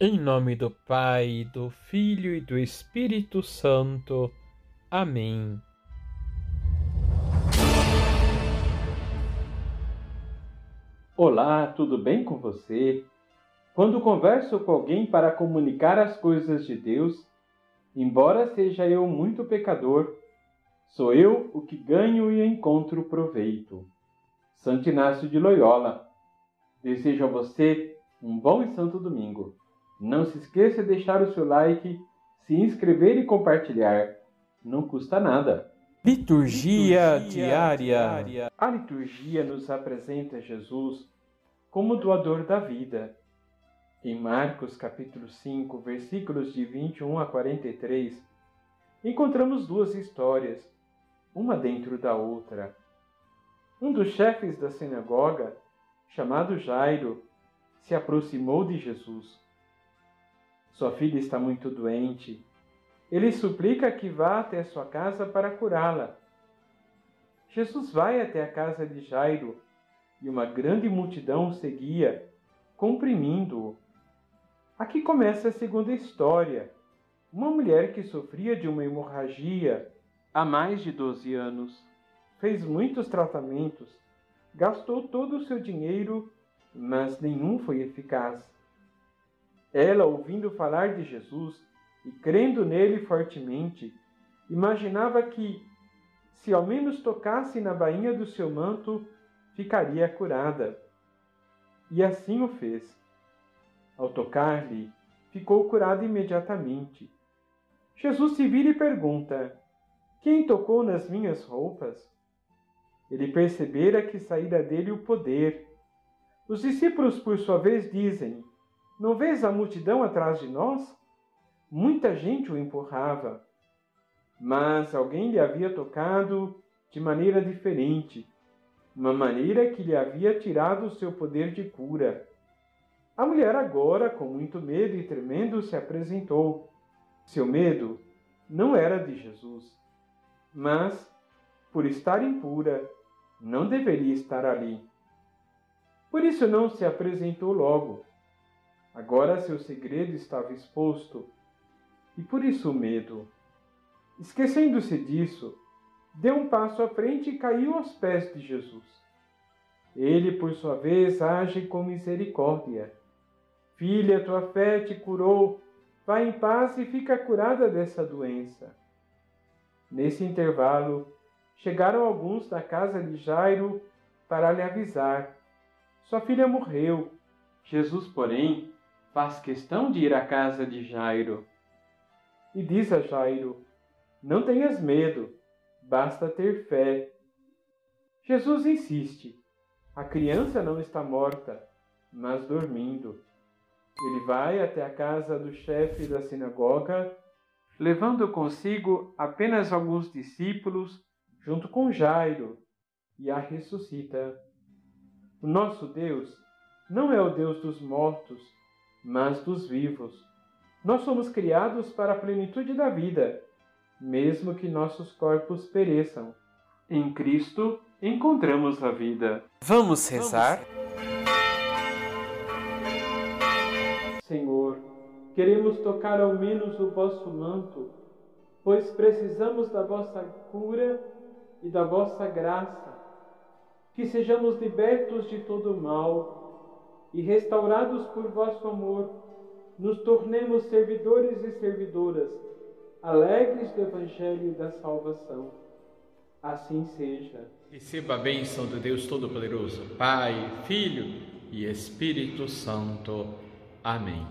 Em nome do Pai, do Filho e do Espírito Santo. Amém. Olá, tudo bem com você? Quando converso com alguém para comunicar as coisas de Deus, embora seja eu muito pecador, sou eu o que ganho e encontro proveito. Santo Inácio de Loyola. Desejo a você um bom e santo domingo. Não se esqueça de deixar o seu like, se inscrever e compartilhar. Não custa nada. Liturgia, liturgia diária. diária. A liturgia nos apresenta Jesus como doador da vida. Em Marcos capítulo 5, versículos de 21 a 43, encontramos duas histórias, uma dentro da outra. Um dos chefes da sinagoga, chamado Jairo, se aproximou de Jesus. Sua filha está muito doente. Ele suplica que vá até sua casa para curá-la. Jesus vai até a casa de Jairo e uma grande multidão o seguia, comprimindo-o. Aqui começa a segunda história. Uma mulher que sofria de uma hemorragia há mais de 12 anos. Fez muitos tratamentos, gastou todo o seu dinheiro, mas nenhum foi eficaz. Ela, ouvindo falar de Jesus e crendo nele fortemente, imaginava que, se ao menos tocasse na bainha do seu manto, ficaria curada. E assim o fez. Ao tocar-lhe, ficou curada imediatamente. Jesus se vira e pergunta: Quem tocou nas minhas roupas? Ele percebera que saíra dele o poder. Os discípulos, por sua vez, dizem: Não vês a multidão atrás de nós? Muita gente o empurrava. Mas alguém lhe havia tocado de maneira diferente, uma maneira que lhe havia tirado o seu poder de cura. A mulher agora, com muito medo e tremendo, se apresentou. Seu medo não era de Jesus, mas, por estar impura, não deveria estar ali. Por isso não se apresentou logo. Agora seu segredo estava exposto, e por isso o medo. Esquecendo-se disso, deu um passo à frente e caiu aos pés de Jesus. Ele, por sua vez, age com misericórdia Filha, tua fé te curou. Vá em paz e fica curada dessa doença. Nesse intervalo, chegaram alguns da casa de Jairo para lhe avisar. Sua filha morreu. Jesus, porém, faz questão de ir à casa de Jairo. E diz a Jairo: Não tenhas medo, basta ter fé. Jesus insiste: A criança não está morta, mas dormindo. Ele vai até a casa do chefe da sinagoga, levando consigo apenas alguns discípulos, junto com Jairo, e a ressuscita. O nosso Deus não é o Deus dos mortos, mas dos vivos. Nós somos criados para a plenitude da vida, mesmo que nossos corpos pereçam. Em Cristo encontramos a vida. Vamos rezar? Vamos. Queremos tocar ao menos o vosso manto, pois precisamos da vossa cura e da vossa graça. Que sejamos libertos de todo mal e restaurados por vosso amor, nos tornemos servidores e servidoras, alegres do Evangelho da salvação. Assim seja. Receba a bênção do Deus Todo-Poderoso, Pai, Filho e Espírito Santo. Amém.